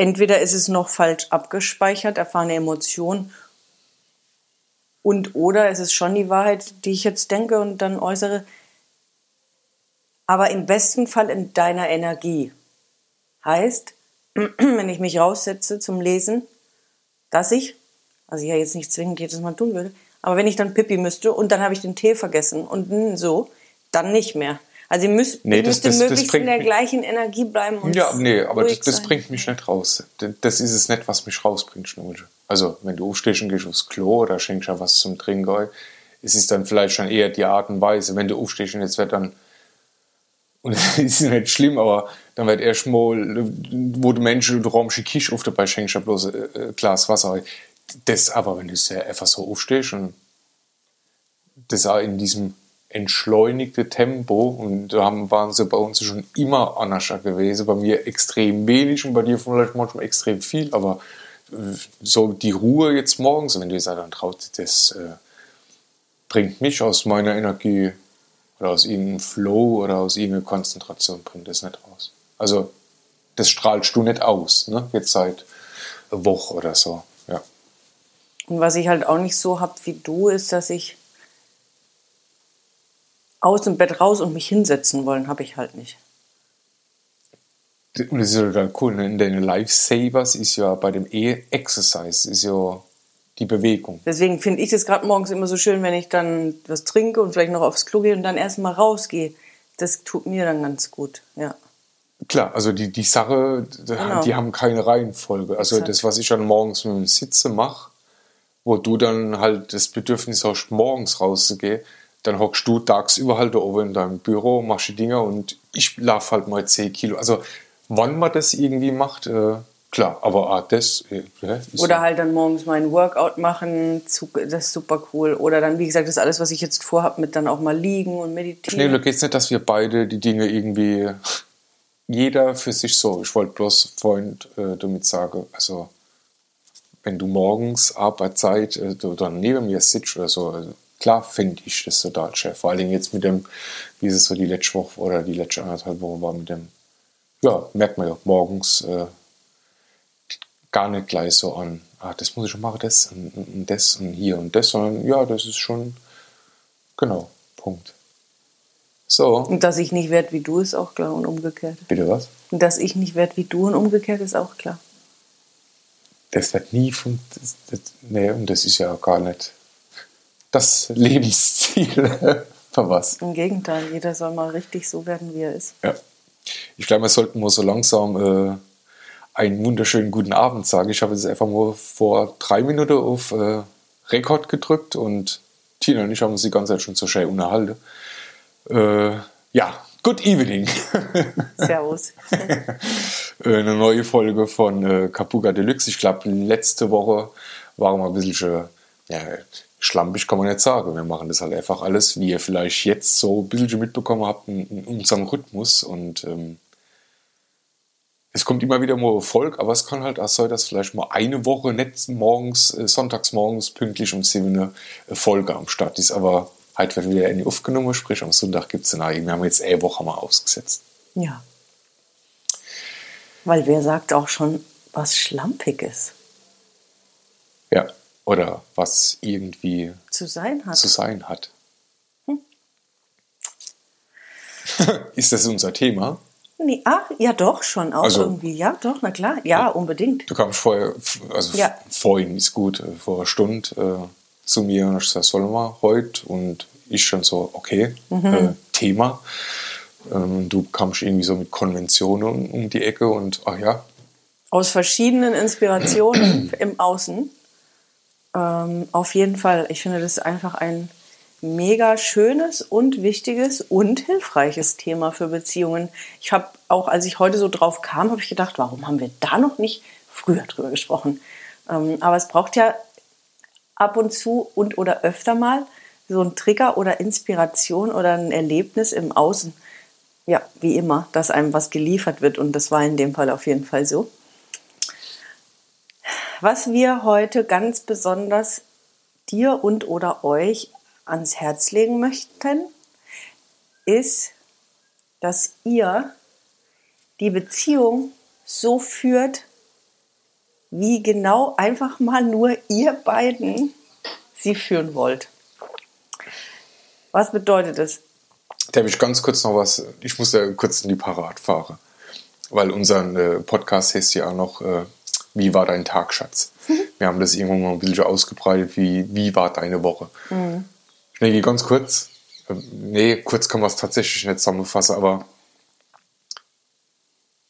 entweder ist es noch falsch abgespeichert, erfahrene Emotion, und oder es ist schon die Wahrheit, die ich jetzt denke und dann äußere, aber im besten Fall in deiner Energie. Heißt, wenn ich mich raussetze zum Lesen, dass ich, also ich ja jetzt nicht zwingend jedes Mal tun würde, aber wenn ich dann Pipi müsste und dann habe ich den Tee vergessen und so, dann nicht mehr. Also ihr müsst, Nee, ihr das- das- das möglichst in der gleichen Energie bleiben und Ja, nee, aber das, das bringt mich nicht raus. Das ist es nicht, was mich rausbringt, Schnurge. Also, wenn du aufstehst und gehst aufs Klo oder schenkst ja was zum Trinken, es ist dann vielleicht schon eher die Art und Weise. Wenn du aufstehst und jetzt wird dann, und das ist nicht schlimm, aber dann wird erst mal, wo du Menschen, du räumst die Kisch auf, dabei schenkst du ja bloß ein äh, Glas Wasser. Das aber, wenn du einfach so aufstehst und das auch in diesem entschleunigte Tempo und da waren sie bei uns schon immer anders gewesen. Bei mir extrem wenig und bei dir vielleicht manchmal extrem viel, aber äh, so die Ruhe jetzt morgens, wenn du jetzt dann traut, das äh, bringt mich aus meiner Energie oder aus irgendeinem Flow oder aus irgendeiner Konzentration, bringt das nicht raus. Also das strahlst du nicht aus, ne? jetzt seit Woche oder so. Ja. Und was ich halt auch nicht so hab wie du, ist, dass ich aus dem Bett raus und mich hinsetzen wollen, habe ich halt nicht. Und das ist ja total cool. Ne? In den Lifesavers ist ja bei dem E-Exercise ist ja die Bewegung. Deswegen finde ich das gerade morgens immer so schön, wenn ich dann was trinke und vielleicht noch aufs Klo gehe und dann erstmal rausgehe. Das tut mir dann ganz gut, ja. Klar, also die, die Sache, die- Genau. die haben keine Reihenfolge. Also Exakt. das, was ich dann morgens mit dem Sitze mache, wo du dann halt das Bedürfnis hast, morgens rauszugehen, dann hockst du tagsüber halt da oben in deinem Büro, machst die Dinger und ich laufe halt mal 10 Kilo. Also wann man das irgendwie macht, äh, klar, aber ah, das äh, Oder so. halt dann morgens meinen Workout machen, das ist super cool. Oder dann, wie gesagt, das alles, was ich jetzt vorhab, mit dann auch mal liegen und meditieren. Schnell geht es nicht, dass wir beide die Dinge irgendwie, jeder für sich so. Ich wollte bloß Freund äh, damit sagen, also wenn du morgens Arbeitszeit äh, dann neben mir sitzt oder so, also, klar finde ich das total schön. Vor allem jetzt mit dem, wie es so die letzte Woche oder die letzte anderthalb Woche war mit dem, ja, merkt man ja morgens äh, gar nicht gleich so an, ah, das muss ich schon machen, das und, und und das und hier und das, sondern ja, das ist schon, genau, Punkt. So, Und dass ich nicht werde wie du, ist auch klar und umgekehrt. bitte was? Und dass ich nicht werde wie du und umgekehrt ist auch klar. Das wird nie das, nee, und das ist ja gar nicht das Lebensziel. Für was? Im Gegenteil, jeder soll mal richtig so werden, wie er ist. Ja. Ich glaube, wir sollten mal so langsam äh, einen wunderschönen guten Abend sagen. Ich habe jetzt einfach mal vor drei Minuten auf äh, Rekord gedrückt und Tina und ich haben uns die ganze Zeit schon so schön unterhalten. Äh, ja, good evening. Servus. Äh, eine neue Folge von äh, Kapuga Deluxe. Ich glaube, letzte Woche waren wir ein bisschen schon, ja, schlampig kann man nicht sagen. Wir machen das halt einfach alles, wie ihr vielleicht jetzt so ein bisschen mitbekommen habt, in, in unserem Rhythmus. Und ähm, es kommt immer wieder mal Erfolg, aber es kann halt auch sein, dass vielleicht mal eine Woche nicht morgens, äh, sonntags morgens pünktlich um 7 Uhr eine Folge am Start ist. Aber heute wird wieder eine aufgenommen, sprich am Sonntag gibt es eine. Wir haben jetzt eine Woche mal ausgesetzt. Ja. Weil wer sagt auch schon, was schlampig ist Ja. Oder was irgendwie zu sein hat? zu sein hat. Ist das unser Thema? Nee, ah, ja doch, schon auch Also- irgendwie. Ja, doch, na klar. Ja, unbedingt. Du kamst vorher, also Ja. vorhin ist gut, äh, vor einer Stunde äh, zu mir und hast gesagt, sollen wir heute? Und ich schon so, okay, Mhm. äh, Thema. Ähm, du kamst irgendwie so mit Konventionen um die Ecke und ach ja, Aus verschiedenen Inspirationen im Außen. Ähm, auf jeden Fall. Ich finde, das ist einfach ein mega schönes und wichtiges und hilfreiches Thema für Beziehungen. Ich habe auch, als ich heute so drauf kam, habe ich gedacht, warum haben wir da noch nicht früher drüber gesprochen? Ähm, aber es braucht ja ab und zu und oder öfter mal so ein Trigger oder Inspiration oder ein Erlebnis im Außen. Ja, wie immer, dass einem was geliefert wird und das war in dem Fall auf jeden Fall so. Was wir heute ganz besonders dir und oder euch ans Herz legen möchten, ist, dass ihr die Beziehung so führt, wie genau einfach mal nur ihr beiden sie führen wollt. Was bedeutet es? Da habe ich ganz kurz noch was. Ich muss ja kurz in die Parat fahren. Weil unser äh, Podcast heißt ja auch noch, äh, wie war dein Tag, Schatz? Wir haben das irgendwann mal ein bisschen ausgebreitet, wie, wie war deine Woche? Mhm. Schnell, ganz kurz. Äh, nee, kurz kann man es tatsächlich nicht zusammenfassen, aber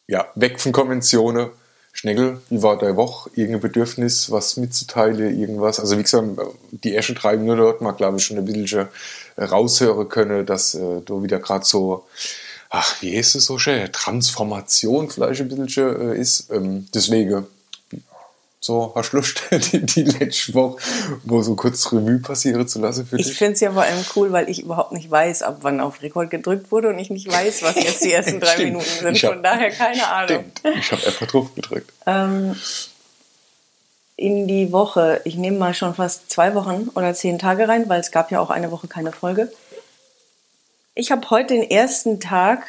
ja, weg von Konventionen. Schnegel, wie war deine Woche? Irgendein Bedürfnis, was mitzuteilen, irgendwas? Also wie gesagt, die ersten drei Minuten hat man, glaube ich, schon ein bisschen raushören können, dass äh, du wieder gerade so, ach, wie heißt es so schön, Transformation vielleicht ein bisschen äh, ist. Ähm, deswegen so, hast du Lust, die, die letzte Woche, wo so kurz Revue passieren zu lassen für dich? Ich finde es ja vor allem cool, weil ich überhaupt nicht weiß, ab wann auf Rekord gedrückt wurde und ich nicht weiß, was jetzt die ersten drei Minuten sind. Hab, Von daher keine Ahnung. Stimmt. Ich habe einfach drauf gedrückt. Ähm, in die Woche, ich nehme mal schon fast zwei Wochen oder zehn Tage rein, weil es gab ja auch eine Woche keine Folge. Ich habe heute den ersten Tag,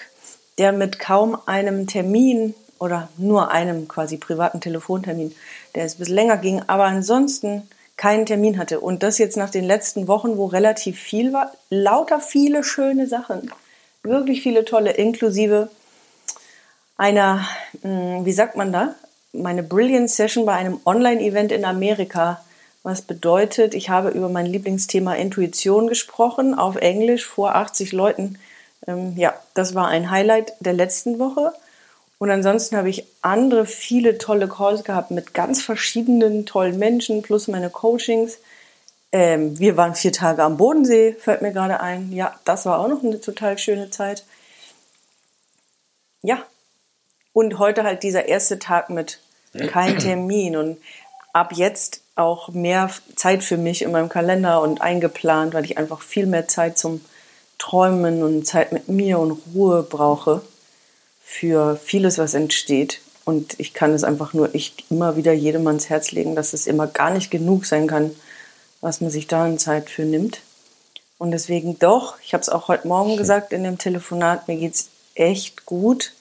der mit kaum einem Termin oder nur einem quasi privaten Telefontermin, der es bis länger ging, aber ansonsten keinen Termin hatte. Und das jetzt nach den letzten Wochen, wo relativ viel war, lauter viele schöne Sachen. Wirklich viele tolle, inklusive einer, hm, wie sagt man da? Meine Brilliant Session bei einem Online-Event in Amerika. Was bedeutet, ich habe über mein Lieblingsthema Intuition gesprochen, auf Englisch vor 80 Leuten. Ähm, ja, das war ein Highlight der letzten Woche. Und ansonsten habe ich andere viele tolle Calls gehabt mit ganz verschiedenen tollen Menschen plus meine Coachings. Ähm, wir waren vier Tage am Bodensee, fällt mir gerade ein. Ja, das war auch noch eine total schöne Zeit. Ja. Und heute halt dieser erste Tag mit kein Termin und ab jetzt auch mehr Zeit für mich in meinem Kalender und eingeplant, weil ich einfach viel mehr Zeit zum Träumen und Zeit mit mir und Ruhe brauche für vieles, was entsteht. Und ich kann es einfach nur echt immer wieder jedem ans Herz legen, dass es immer gar nicht genug sein kann, was man sich da in Zeit für nimmt. Und deswegen doch, ich habe es auch heute Morgen gesagt in dem Telefonat, mir geht es echt gut.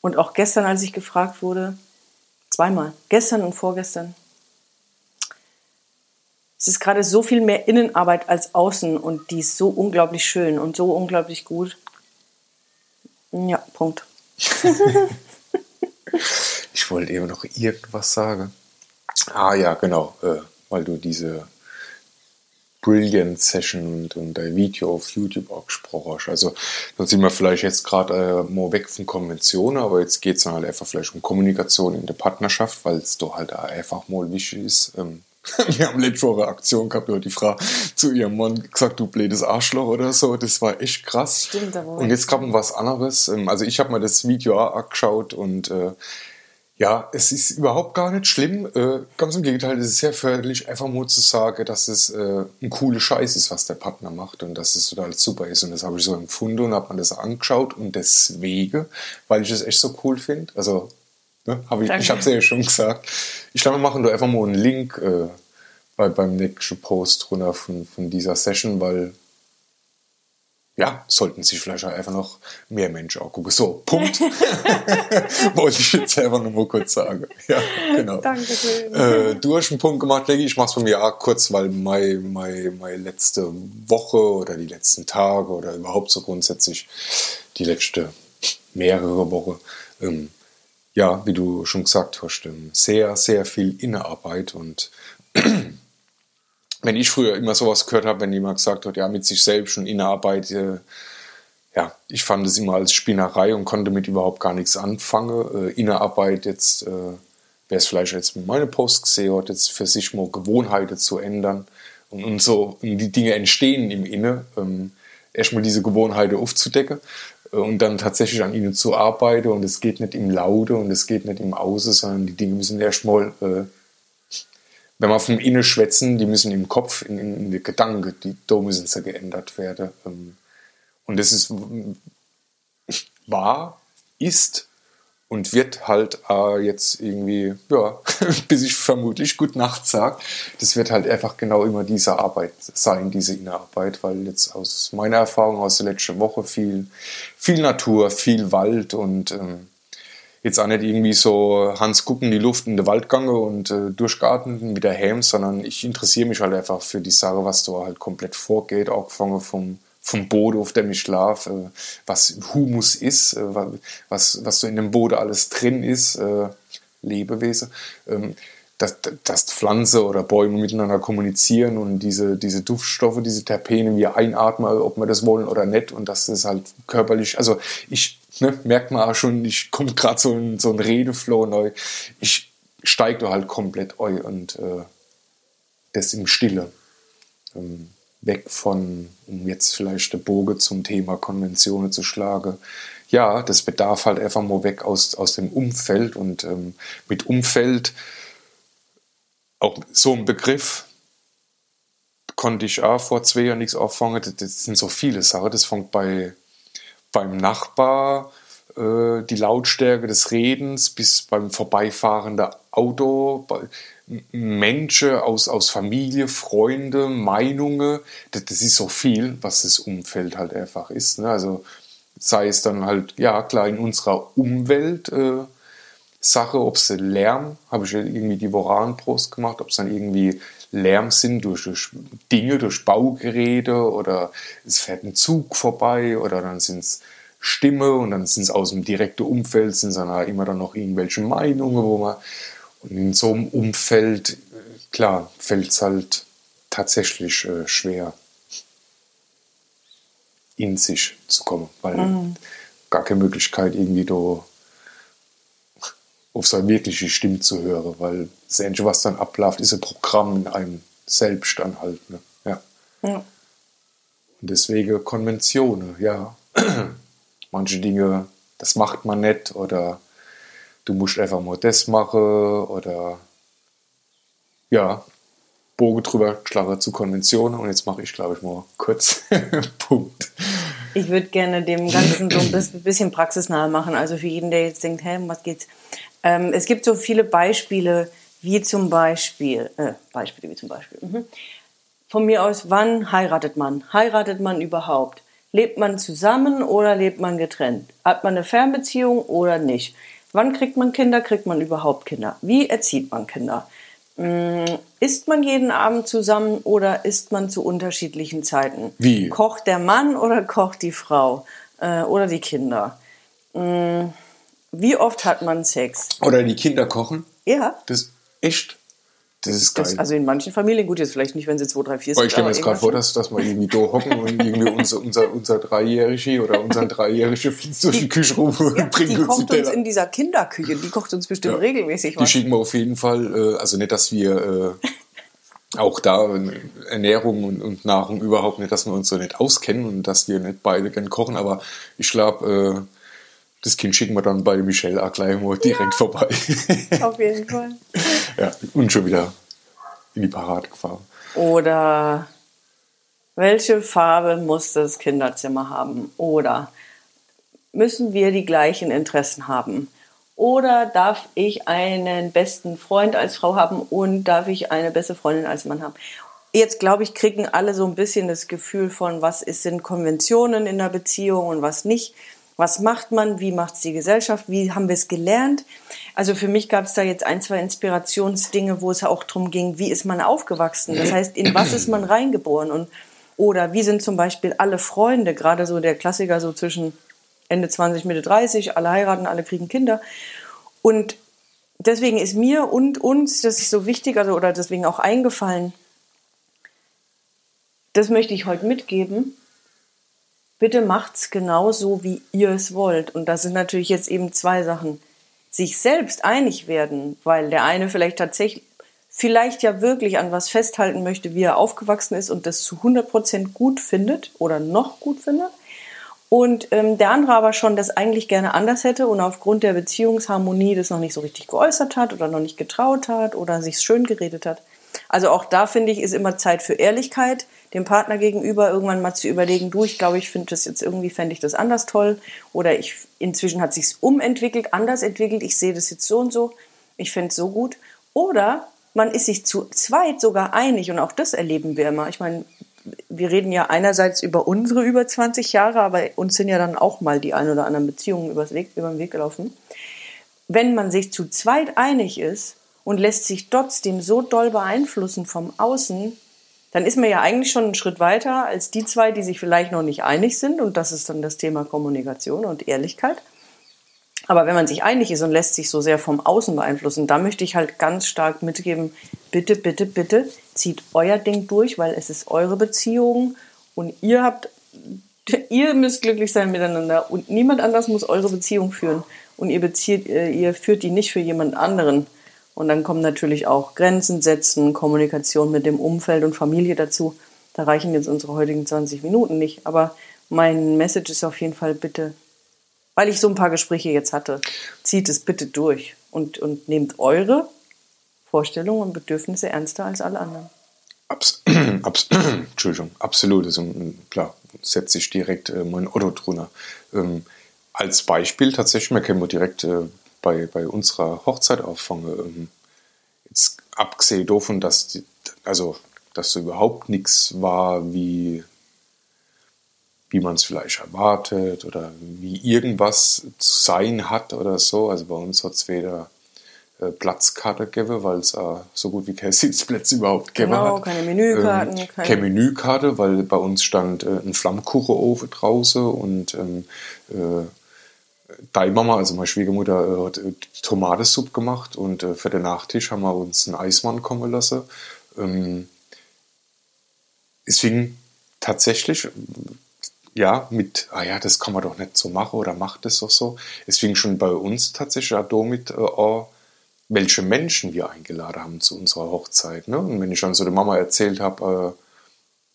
Und auch gestern, als ich gefragt wurde, zweimal, gestern und vorgestern. Es ist gerade so viel mehr Innenarbeit als außen und die ist so unglaublich schön und so unglaublich gut. Ja, Punkt. ich wollte eben noch irgendwas sagen. Ah ja, genau, äh, weil du diese Brilliant Session und, und ein Video auf YouTube auch gesprochen hast. Also da sind wir vielleicht jetzt gerade äh, mal weg von Konventionen, aber jetzt geht es dann halt einfach vielleicht um Kommunikation in der Partnerschaft, weil es doch halt einfach mal wichtig ist, ähm, Wir haben letzte Woche Aktion gehabt, da die Frau zu ihrem Mann gesagt, du blödes Arschloch oder so. Das war echt krass. Stimmt, aber und jetzt kam was anderes. Ähm, also ich habe mir das Video auch angeschaut und äh, ja, es ist überhaupt gar nicht schlimm. Äh, ganz im Gegenteil, es ist sehr förderlich, einfach nur zu sagen, dass es äh, ein cooler Scheiß ist, was der Partner macht und dass es total super ist. Und das habe ich so empfunden und habe mir das angeschaut und deswegen, weil ich es echt so cool finde. Also Ne? Hab ich ich habe es ja schon gesagt. Ich glaube, wir machen da einfach mal einen Link äh, bei, beim nächsten Post runter von, von dieser Session, weil ja, sollten sich vielleicht auch einfach noch mehr Menschen auch gucken. So, Punkt. Wollte ich jetzt einfach nur mal kurz sagen. Ja, genau. Dankeschön. Äh, du hast einen Punkt gemacht, Leggy. Ich mache es bei mir auch kurz, weil meine, meine, meine letzte Woche oder die letzten Tage oder überhaupt so grundsätzlich die letzte mehrere Wochen ähm, ja, wie du schon gesagt hast, ähm, sehr, sehr viel Innenarbeit. Und wenn ich früher immer sowas gehört habe, wenn jemand gesagt hat, ja, mit sich selbst schon Innenarbeit, äh, ja, ich fand es immer als Spinnerei und konnte mit überhaupt gar nichts anfangen. Äh, Innenarbeit jetzt, äh, wer es vielleicht jetzt mit meinem Post gesehen hat, jetzt für sich mal Gewohnheiten zu ändern und, und so und die Dinge entstehen im Inne. Ähm, erstmal diese Gewohnheiten aufzudecken und dann tatsächlich an ihnen zu arbeiten und es geht nicht im Laute und es geht nicht im Außen, sondern die Dinge müssen erstmal, äh, wenn wir vom Innen schwätzen, die müssen im Kopf, in, in, in die Gedanken, die, da müssen sie geändert werden. Ähm, und das ist wahr, ist und wird halt äh, jetzt irgendwie, ja, bis ich vermutlich gut Nacht sage, das wird halt einfach genau immer diese Arbeit sein, diese Innenarbeit, weil jetzt aus meiner Erfahrung aus der letzten Woche viel, viel Natur, viel Wald und ähm, jetzt auch nicht irgendwie so Hans gucken die Luft in den Wald gange und äh, durchgarten mit der Helm, sondern ich interessiere mich halt einfach für die Sache, was da halt komplett vorgeht, auch gefangen vom, vom Boden, auf dem ich schlafe, äh, was Humus ist, äh, was, was so in dem Boden alles drin ist, äh, Lebewesen. Ähm, dass, dass Pflanze oder Bäume miteinander kommunizieren und diese, diese Duftstoffe, diese Terpene wir einatmen, ob wir das wollen oder nicht und das ist halt körperlich, also ich ne, merkt man auch schon, ich komme gerade so in so ein Redeflow neu, ich steige da halt komplett eu und äh, das im Stille. Ähm, weg von, um jetzt vielleicht der Boge zum Thema Konventionen zu schlagen, ja, das bedarf halt einfach mal weg aus, aus dem Umfeld und ähm, mit Umfeld auch so ein Begriff konnte ich auch vor zwei Jahren nichts auffangen. Das sind so viele Sachen. Das fängt bei, beim Nachbar, äh, die Lautstärke des Redens, bis beim vorbeifahrenden Auto, bei Menschen aus, aus Familie, Freunde, Meinungen. Das, das ist so viel, was das Umfeld halt einfach ist. Ne? Also sei es dann halt, ja klar, in unserer Umwelt. Äh, Sache, ob es Lärm, habe ich irgendwie die Voranprost gemacht, ob es dann irgendwie Lärm sind durch, durch, Dinge, durch Baugeräte oder es fährt ein Zug vorbei oder dann sind es Stimme und dann sind es aus dem direkten Umfeld, sind dann halt immer dann noch irgendwelche Meinungen, wo man und in so einem Umfeld, klar, fällt es halt tatsächlich äh, schwer, in sich zu kommen, weil mhm. gar keine Möglichkeit irgendwie da auf seine wirkliche Stimme zu hören, weil das Einzige, was dann abläuft, ist ein Programm in einem selbst dann halt. Ne? Ja. ja. Und deswegen Konventionen, ja. Manche Dinge, das macht man nicht oder du musst einfach mal das machen oder ja, Bogen drüber, schlage zu Konventionen und jetzt mache ich, glaube ich, mal kurz Punkt. Ich würde gerne dem Ganzen so ein bisschen praxisnah machen. Also für jeden, der jetzt denkt, hä, um was geht's? Ähm, es gibt so viele Beispiele, wie zum Beispiel, äh, Beispiele wie zum Beispiel. Mhm. Von mir aus, wann heiratet man? Heiratet man überhaupt? Lebt man zusammen oder lebt man getrennt? Hat man eine Fernbeziehung oder nicht? Wann kriegt man Kinder? Kriegt man überhaupt Kinder? Wie erzieht man Kinder? Mm, isst man jeden Abend zusammen oder isst man zu unterschiedlichen Zeiten? Wie? Kocht der Mann oder kocht die Frau äh, oder die Kinder? Mm, wie oft hat man Sex? Oder die Kinder kochen? Ja. Das ist echt. Das ist geil. Das, also in manchen Familien, gut, jetzt vielleicht nicht, wenn sie zwei, drei, vier sind. ich stelle mir jetzt gerade vor, dass, dass wir irgendwie da hocken und irgendwie unser, unser, unser Dreijährige oder unseren Dreijährige fließt durch die Küche rum und ja, bringt die uns kocht uns in dieser Kinderküche, die kocht uns bestimmt ja, regelmäßig was. Die schicken wir auf jeden Fall, äh, also nicht, dass wir äh, auch da Ernährung und, und, Nahrung überhaupt nicht, dass wir uns so nicht auskennen und dass wir nicht beide gern kochen, aber ich glaube, äh, das Kind schicken wir dann bei Michelle auch gleich mal direkt ja, vorbei. Auf jeden Fall. ja, und schon wieder in die Parade gefahren. Oder welche Farbe muss das Kinderzimmer haben? Oder müssen wir die gleichen Interessen haben? Oder darf ich einen besten Freund als Frau haben und darf ich eine beste Freundin als Mann haben? Jetzt glaube ich, kriegen alle so ein bisschen das Gefühl von, was sind Konventionen in der Beziehung und was nicht. Was macht man? Wie macht es die Gesellschaft? Wie haben wir es gelernt? Also für mich gab es da jetzt ein, zwei Inspirationsdinge, wo es auch darum ging, wie ist man aufgewachsen? Das heißt, in was ist man reingeboren? Und, oder wie sind zum Beispiel alle Freunde, gerade so der Klassiker so zwischen Ende 20, Mitte 30, alle heiraten, alle kriegen Kinder. Und deswegen ist mir und uns, das ist so wichtig, also, oder deswegen auch eingefallen, das möchte ich heute mitgeben bitte macht's genauso, wie ihr es wollt. Und das sind natürlich jetzt eben zwei Sachen. Sich selbst einig werden, weil der eine vielleicht tatsächlich, vielleicht ja wirklich an was festhalten möchte, wie er aufgewachsen ist und das zu 100 Prozent gut findet oder noch gut findet. Und ähm, der andere aber schon das eigentlich gerne anders hätte und aufgrund der Beziehungsharmonie das noch nicht so richtig geäußert hat oder noch nicht getraut hat oder sich schön geredet hat. Also auch da finde ich, ist immer Zeit für Ehrlichkeit, dem Partner gegenüber irgendwann mal zu überlegen, du, ich glaube, ich finde das jetzt irgendwie, fände ich das anders toll. Oder ich, inzwischen hat sich's umentwickelt, anders entwickelt, ich sehe das jetzt so und so, ich finde es so gut. Oder man ist sich zu zweit sogar einig und auch das erleben wir immer. Ich meine, wir reden ja einerseits über unsere über 20 Jahre, aber uns sind ja dann auch mal die ein oder anderen Beziehungen über den Weg gelaufen. wenn man sich zu zweit einig ist und lässt sich trotzdem so doll beeinflussen vom Außen, dann ist man ja eigentlich schon einen Schritt weiter als die zwei, die sich vielleicht noch nicht einig sind. Und das ist dann das Thema Kommunikation und Ehrlichkeit. Aber wenn man sich einig ist und lässt sich so sehr vom Außen beeinflussen, da möchte ich halt ganz stark mitgeben, bitte, bitte, bitte, zieht euer Ding durch, weil es ist eure Beziehung und ihr habt, ihr müsst glücklich sein miteinander und niemand anders muss eure Beziehung führen und ihr bezieht, äh, ihr führt die nicht für jemand anderen. Und dann kommen natürlich auch Grenzen setzen, Kommunikation mit dem Umfeld und Familie dazu. Da reichen jetzt unsere heutigen 20 Minuten nicht. Aber mein Message ist auf jeden Fall bitte weil ich so ein paar Gespräche jetzt hatte, zieht es bitte durch und, und nehmt eure Vorstellungen und Bedürfnisse ernster als alle anderen. Abs abs Entschuldigung, absolut. Also, klar, setze ich direkt äh, mein Otto drunter. Ähm, als Beispiel tatsächlich, man können wir direkt äh, bei, bei unserer Hochzeit auffangen. Ähm, jetzt abgesehen davon, dass die, also dass so überhaupt nichts war wie wie man es vielleicht erwartet oder wie irgendwas zu sein hat oder so. Also bei uns hat es weder äh, Platzkarte gegeben, weil es äh, so gut wie keine Sitzplätze überhaupt gegeben genau, hat. keine Menükarten. Ähm, keine, keine Menükarte, weil bei uns stand äh, ein Flammkuchenofen draußen und ähm, äh, Deine Mama, also meine Schwiegermutter, äh, hat äh, Tomatensuppe gemacht und äh, für den Nachtisch haben wir uns einen Eismann kommen lassen. Ähm, deswegen tatsächlich ja, mit, ah ja, das kann man doch nicht so machen oder macht das doch so. Es fing schon bei uns tatsächlich auch damit äh, welche Menschen wir eingeladen haben zu unserer Hochzeit. Ne? Und wenn ich dann so der Mama erzählt habe,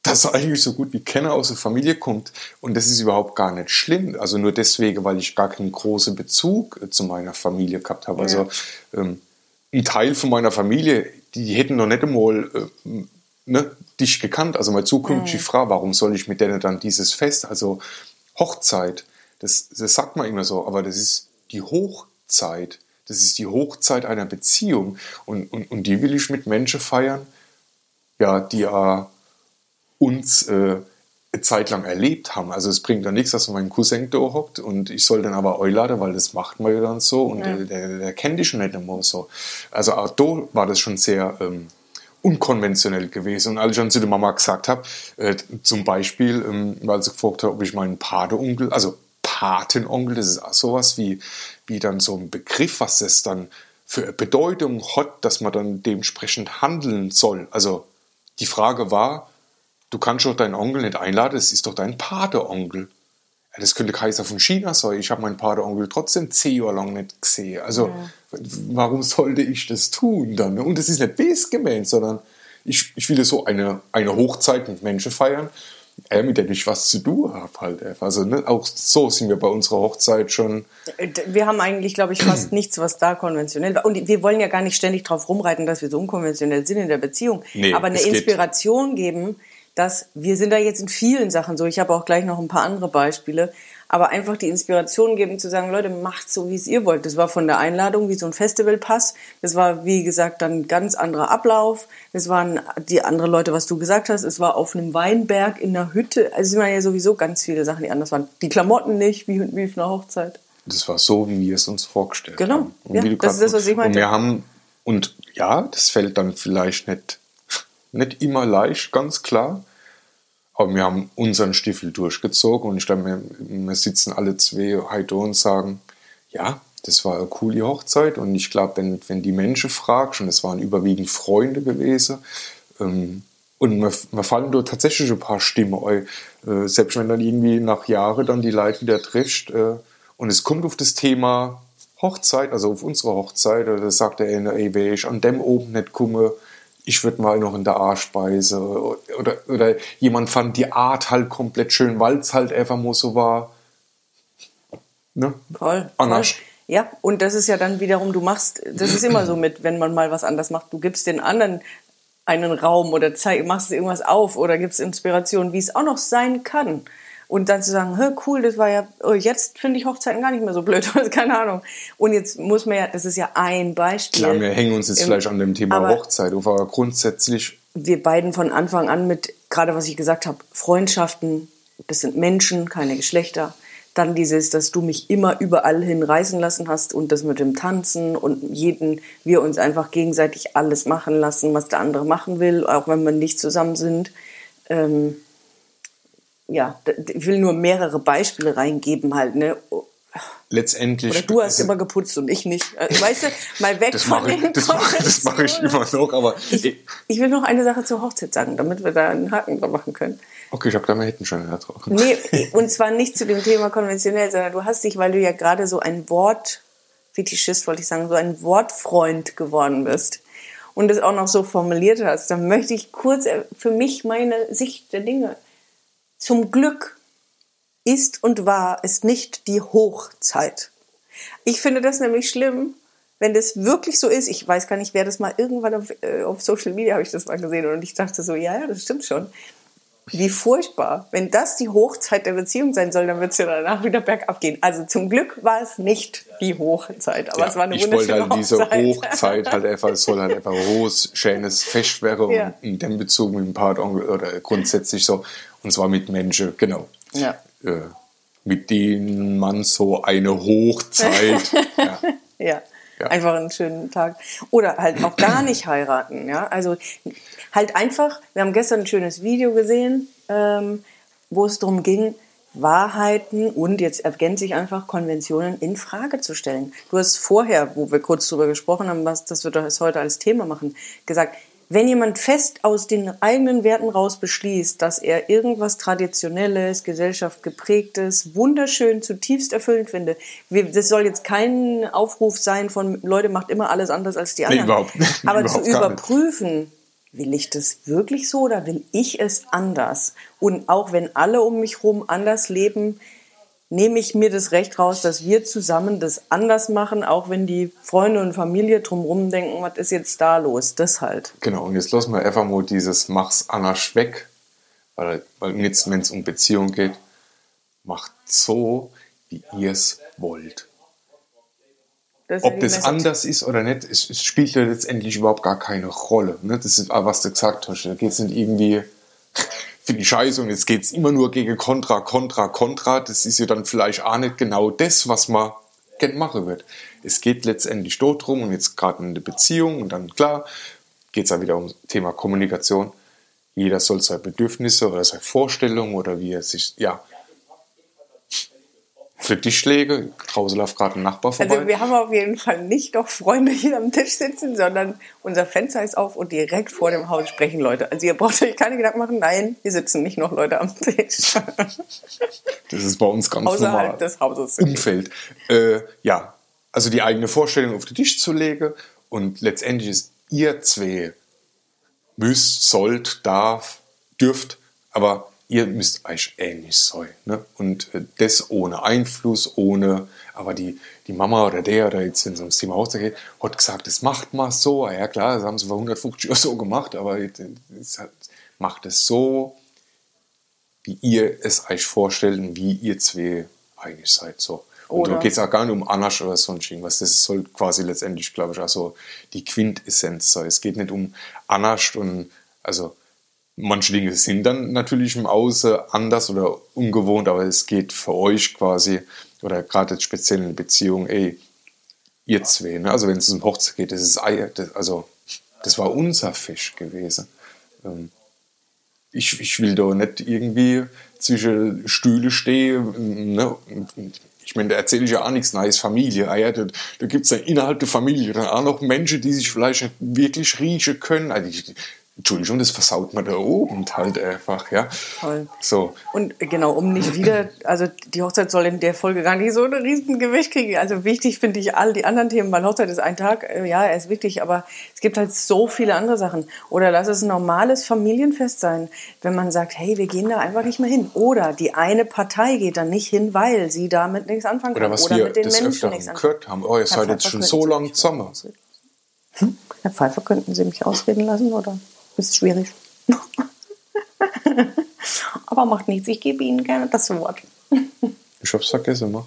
dass er eigentlich so gut wie keiner aus der Familie kommt und das ist überhaupt gar nicht schlimm. Also nur deswegen, weil ich gar keinen großen Bezug äh, zu meiner Familie gehabt habe. Also, ja. Also ähm, ein Teil von meiner Familie, die hätten noch nicht einmal äh, ne, dich gekannt, also meine zukünftige mhm. Frau, warum soll ich mit denen dann dieses Fest, also Hochzeit, das, das sagt man immer so, aber das ist die Hochzeit, das ist die Hochzeit einer Beziehung und, und, und die will ich mit Menschen feiern, ja, die äh, uns äh, eine Zeit lang erlebt haben. Also es bringt dann nichts, dass mein Cousin da hockt und ich soll dann aber einladen, weil das macht man ja dann so und ja. der, der, der kennt dich schon nicht immer so. Also auch da war das schon sehr... Ähm, unkonventionell gewesen. Und als ich dann zu der Mama gesagt habe, äh, zum Beispiel, ähm, weil sie gefragt hat, ob ich meinen Patenonkel, also Patenonkel, das ist auch sowas wie, wie dann so ein Begriff, was das dann für eine Bedeutung hat, dass man dann dementsprechend handeln soll. Also die Frage war, du kannst doch deinen Onkel nicht einladen, das ist doch dein Patenonkel. Ja, das könnte Kaiser von China sein. Ich habe meinen Patenonkel trotzdem zehn Jahre lang nicht gesehen. Also ja warum sollte ich das tun dann? Und das ist nicht base sondern ich, ich will so eine, eine Hochzeit mit Menschen feiern, äh, mit der ich was zu tun habe halt. Also ne, auch so sind wir bei unserer Hochzeit schon. Wir haben eigentlich, glaube ich, fast nichts, was da konventionell war. Und wir wollen ja gar nicht ständig drauf rumreiten, dass wir so unkonventionell sind in der Beziehung. Nee, Aber eine Inspiration geben, dass wir sind da jetzt in vielen Sachen so. Ich habe auch gleich noch ein paar andere Beispiele aber einfach die Inspiration geben zu sagen, Leute, macht so, wie es ihr wollt. Das war von der Einladung wie so ein Festivalpass. Das war, wie gesagt, dann ein ganz anderer Ablauf. Das waren die anderen Leute, was du gesagt hast. Es war auf einem Weinberg in einer Hütte. Also es waren ja sowieso ganz viele Sachen, die anders waren. Die Klamotten nicht, wie, wie auf einer Hochzeit. Das war so, wie wir es uns vorgestellt genau. haben. Genau. Ja, das ist das, was ich meinte. Und wir haben, und ja, das fällt dann vielleicht nicht, nicht immer leicht, ganz klar. Aber wir haben unseren Stiefel durchgezogen und ich glaube, wir, wir sitzen alle zwei heute und sagen, ja, das war eine coole Hochzeit und ich glaube, wenn, wenn die Menschen fragst, und es waren überwiegend Freunde gewesen, ähm, und mir fallen da tatsächlich ein paar Stimmen äh, selbst wenn dann irgendwie nach Jahren dann die Leute wieder trifft äh, und es kommt auf das Thema Hochzeit, also auf unsere Hochzeit, da sagt der eine, ey, wenn ich an dem oben nicht komme, ich würde mal noch in der A-Speise oder, oder jemand fand die Art halt komplett schön, weil es halt einfach nur so war. Ne? Voll. Anders. Voll. Ja, und das ist ja dann wiederum, du machst, das ist immer so mit, wenn man mal was anders macht, du gibst den anderen einen Raum oder zeig, machst irgendwas auf oder gibst Inspiration, wie es auch noch sein kann. Und dann zu sagen, cool, das war ja, oh, jetzt finde ich Hochzeiten gar nicht mehr so blöd, keine Ahnung. Und jetzt muss man ja, das ist ja ein Beispiel. Klar, wir hängen uns jetzt Im, vielleicht an dem Thema Hochzeit aber grundsätzlich. Wir beiden von Anfang an mit, gerade was ich gesagt habe, Freundschaften, das sind Menschen, keine Geschlechter. Dann dieses, dass du mich immer überall hinreißen lassen hast und das mit dem Tanzen und jeden, wir uns einfach gegenseitig alles machen lassen, was der andere machen will, auch wenn wir nicht zusammen sind. Ähm, ja, ich will nur mehrere Beispiele reingeben halt, ne? Letztendlich. Oder du hast immer geputzt und ich nicht. Äh, Weißt du, mal weg das von mache ich, den das mach, das mach ich immer noch, aber Ich, ich will noch eine Sache zur Hochzeit sagen, damit wir da einen Haken dran machen können. okay, ich habe da mal hinten schon drauf. Nee, und zwar nicht zu dem Thema konventionell, sondern du hast dich, weil du ja gerade so ein Wort, Fetischist wollte ich sagen, so ein Wortfreund geworden bist und es auch noch so formuliert hast, dann möchte ich kurz äh, für mich meine Sicht der Dinge. Zum Glück ist und war es nicht die Hochzeit. Ich finde das nämlich schlimm, wenn das wirklich so ist. Ich weiß gar nicht, wer das mal irgendwann auf, äh, auf Social Media habe ich das mal gesehen und ich dachte so, ja, ja, das stimmt schon. Wie furchtbar. Wenn das die Hochzeit der Beziehung sein soll, dann wird es ja danach wieder bergab gehen. Also zum Glück war es nicht die Hochzeit, aber Ja, es war eine ich wollte wunderschöne halt diese Hochzeit. Halt einfach, es soll halt einfach ein hohes, schönes Fest werden Ja. und in dem Bezug mit dem Patenonkel oder grundsätzlich so, und zwar mit Menschen, genau, Ja. äh, mit denen man so eine Hochzeit, ja, Ja. Ja. Einfach einen schönen Tag. Oder halt auch gar nicht heiraten. Ja? Also halt einfach, wir haben gestern ein schönes Video gesehen, ähm, wo es darum ging, Wahrheiten und jetzt ergänze ich einfach Konventionen in Frage zu stellen. Du hast vorher, wo wir kurz drüber gesprochen haben, was das wir das heute als Thema machen, gesagt, wenn jemand fest aus den eigenen Werten raus beschließt, dass er irgendwas Traditionelles, Gesellschaft geprägtes, wunderschön, zutiefst erfüllend finde, das soll jetzt kein Aufruf sein von Leute macht immer alles anders als die anderen. überhaupt nicht. Aber zu Überhaupt nicht. überprüfen, will ich das wirklich so oder will ich es anders? Und auch wenn alle um mich herum anders leben, nehme ich mir das Recht raus, dass wir zusammen das anders machen, auch wenn die Freunde und Familie drumherum denken, was ist jetzt da los? Das halt. genau, und jetzt lassen wir einfach mal dieses Mach's anders weg, weil, weil jetzt, wenn es um Beziehung geht, macht so, wie ihr es wollt. Das Ob das anders ist oder nicht, es, es spielt ja letztendlich überhaupt gar keine Rolle. Ne? Das ist was du gesagt hast. Da geht es nicht irgendwie für die Scheiße und jetzt geht es immer nur gegen Kontra, Kontra, Kontra. Das ist ja dann vielleicht auch nicht genau das, was man gern machen wird. Es geht letztendlich dort drum und jetzt gerade in der Beziehung und dann klar geht es ja wieder um Thema Kommunikation. Jeder soll seine Bedürfnisse oder seine Vorstellungen oder wie er sich, ja, für lege. Draußen läuft gerade ein Nachbar vorbei. Also wir haben auf jeden Fall nicht noch Freunde hier am Tisch sitzen, sondern unser Fenster ist auf und direkt vor dem Haus sprechen Leute. Also ihr braucht euch keine Gedanken machen, nein, hier sitzen nicht noch Leute am Tisch. Das ist bei uns ganz Außerhalb normal. des Hauses. Umfeld. Äh, ja, also die eigene Vorstellung auf den Tisch zu legen und letztendlich ist ihr zwei müsst, sollt, darf, dürft, aber ihr müsst euch ähnlich sein. Ne? Und äh, das ohne Einfluss, ohne, aber die, die Mama oder der, oder jetzt, wenn es ums Thema Hochzeit geht, hat gesagt, das macht mal so. Ah Ja klar, das haben sie vor 150 Jahren so gemacht, aber hat- macht es so, wie ihr es euch vorstellt und wie ihr zwei eigentlich seid. So. Und Oder- da geht es auch gar nicht um Anasch oder sonst irgendwas. Das soll quasi letztendlich, glaube ich, auch so die Quintessenz sein. Es geht nicht um Anasch und also manche Dinge sind dann natürlich im Außen anders oder ungewohnt, aber es geht für euch quasi, oder gerade jetzt speziell in Beziehung, ey, ihr zwei, ne? also wenn es um Hochzeit geht, das ist Eier, das, also das war unser Fisch gewesen. Ähm, ich, ich will da nicht irgendwie zwischen Stühle stehen. Ne? Ich meine, da erzähle ich ja auch nichts Neues Familie. Ah ja, da, da gibt es dann innerhalb der Familie dann auch noch Menschen, die sich vielleicht wirklich riechen können. Also Entschuldigung, das versaut man da oben halt einfach, ja. Voll. So, Und genau, um nicht wieder, also die Hochzeit soll in der Folge gar nicht so ein Riesengewicht kriegen. Also wichtig finde ich all die anderen Themen, weil Hochzeit ist ein Tag, äh, ja, er ist wichtig, aber es gibt halt so viele andere Sachen. Oder lass es ein normales Familienfest sein, wenn man sagt, hey, wir gehen da einfach nicht mehr hin. Oder die eine Partei geht dann nicht hin, weil sie damit nichts anfangen kann. oder was oder wir mit den des Menschen nichts gehört haben. Oh, ihr seid Herr jetzt schon so Sie lang mich zusammen. ausreden lassen? Herr Pfeiffer, könnten Sie mich ausreden lassen oder ist schwierig? Aber macht nichts, ich gebe Ihnen gerne das Wort. Ich hab's vergessen, mach.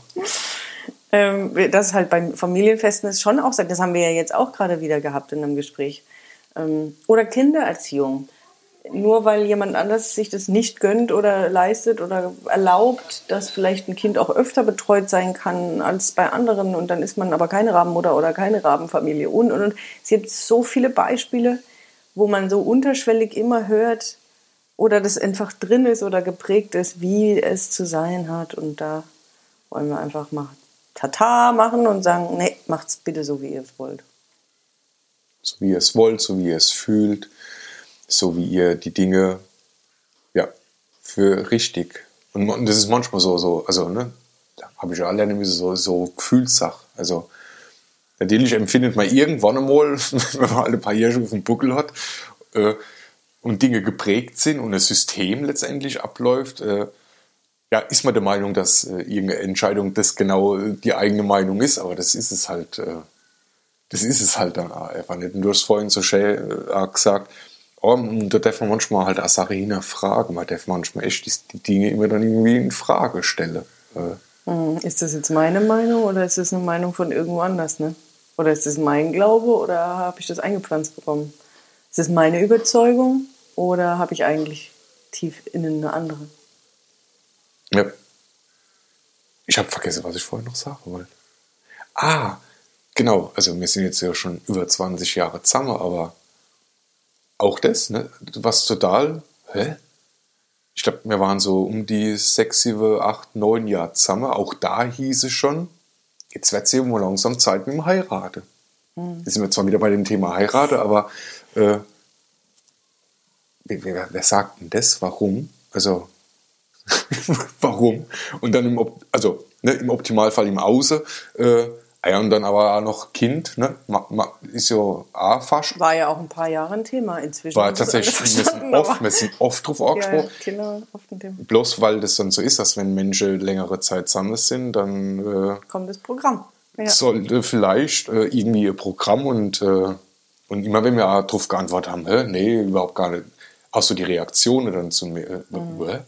Ähm, das halt beim Familienfesten ist schon auch, so, das haben wir ja jetzt auch gerade wieder gehabt in einem Gespräch. Ähm, oder Kindererziehung. nur weil jemand anders sich das nicht gönnt oder leistet oder erlaubt, dass vielleicht ein Kind auch öfter betreut sein kann als bei anderen und dann ist man aber keine Rabenmutter oder keine Rabenfamilie und und und. Es gibt so viele Beispiele, wo man so unterschwellig immer hört oder das einfach drin ist oder geprägt ist, wie es zu sein hat und da wollen wir einfach mal Tata machen und sagen, nee, macht's bitte so, wie ihr es wollt. So wie ihr es wollt, so wie ihr es fühlt, so wie ihr die Dinge ja, für richtig. Und das ist manchmal so, so also, ne, habe ich ja alle so, so Gefühlssache. Also, natürlich empfindet man irgendwann einmal, wenn man alle paar Jahre auf dem Buckel hat äh, und Dinge geprägt sind und das System letztendlich abläuft, äh, ja, ist man der Meinung, dass äh, irgendeine Entscheidung das genau äh, die eigene Meinung ist, aber das ist es halt, äh, das ist es halt dann einfach nicht. Und du hast vorhin so schön äh, gesagt, oh, da darf man manchmal halt auch Sachen hinterfragen, man darf manchmal echt die, Dinge immer dann irgendwie in Frage stellen. Hm, ist das jetzt meine Meinung oder ist das eine Meinung von irgendwo anders, ne? Oder ist das mein Glaube oder habe ich das eingepflanzt bekommen? Ist das meine Überzeugung oder habe ich eigentlich tief innen eine andere? Ja. Ich habe vergessen, was ich vorhin noch sagen wollte. Ah, genau. Also wir sind jetzt ja schon über 20 Jahre zusammen, aber auch das, ne? Was total, hä? Ich glaube, wir waren so um die sechs, sieben, acht, neun Jahre zusammen. Auch da hieß es schon, jetzt wird es ja mal langsam Zeit mit dem Heirate. Mhm. Jetzt sind wir zwar wieder bei dem Thema Heirate, aber äh, wer, wer, sagt denn das? Warum? Also, warum? Und dann im, also, ne, im Optimalfall im Außen. Äh, ja, und dann aber auch noch Kind, ne? ist ja auch fast. War ja auch ein paar Jahre ein Thema inzwischen. War tatsächlich, wir sind, oft, wir sind oft drauf angesprochen. Ja, Kinder oft ein Thema. Bloß weil das dann so ist, dass wenn Menschen längere Zeit zusammen sind, dann äh, kommt das Programm. Ja. Sollte vielleicht äh, irgendwie ihr Programm und, äh, und immer wenn wir darauf geantwortet haben, hä, nee, überhaupt gar nicht. Hast du die Reaktionen dann zu mir? Äh, mhm. ja.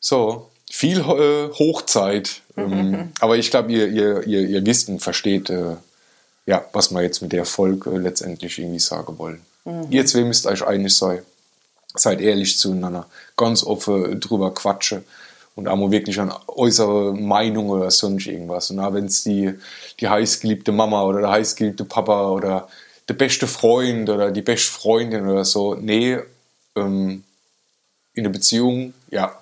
So, viel äh, Hochzeit. Ähm, aber ich glaube, ihr, ihr, ihr, ihr wisst und versteht, äh, ja, was wir jetzt mit der Folge äh, letztendlich irgendwie sagen wollen. Mhm. Ihr zwei müsst euch einig sein. Seid ehrlich zueinander. Ganz offen drüber quatsche. Und auch mal wirklich an äußere Meinung oder sonst irgendwas. Und wenn es die, die heißgeliebte Mama oder der heißgeliebte Papa oder der beste Freund oder die beste Freundin oder so, nee, ähm, in der Beziehung, ja,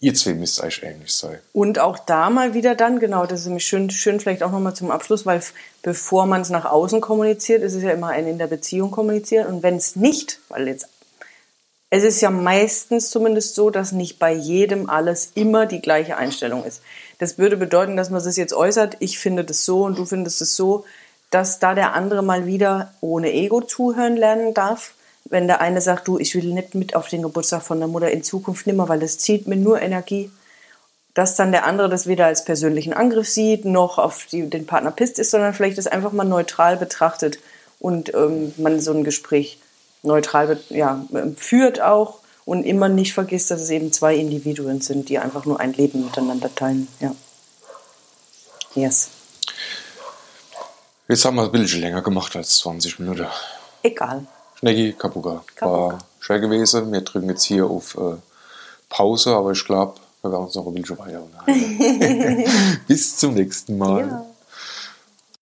ihr zwei müsst euch ähnlich sein. Und auch da mal wieder dann, genau, das ist nämlich schön, schön vielleicht auch nochmal zum Abschluss, weil bevor man es nach außen kommuniziert, ist es ja immer ein in der Beziehung kommunizieren. Und wenn es nicht, weil jetzt, es ist ja meistens zumindest so, dass nicht bei jedem alles immer die gleiche Einstellung ist. Das würde bedeuten, dass man es jetzt äußert, ich finde das so und du findest es so, dass da der andere mal wieder ohne Ego zuhören lernen darf wenn der eine sagt, du, ich will nicht mit auf den Geburtstag von der Mutter in Zukunft nimmer, weil das zieht mir nur Energie, dass dann der andere das weder als persönlichen Angriff sieht, noch auf die, den Partner pisst ist, sondern vielleicht das einfach mal neutral betrachtet und ähm, man so ein Gespräch neutral ja, führt auch und immer nicht vergisst, dass es eben zwei Individuen sind, die einfach nur ein Leben miteinander teilen. Ja. Yes. Jetzt haben wir ein bisschen länger gemacht als 20 Minuten. Egal. Schneggi Kapuga. War schwer gewesen. Wir drücken jetzt hier auf äh, Pause, aber ich glaube, wir werden uns noch ein bisschen weiter unterhalten. Bis zum nächsten Mal. Ja.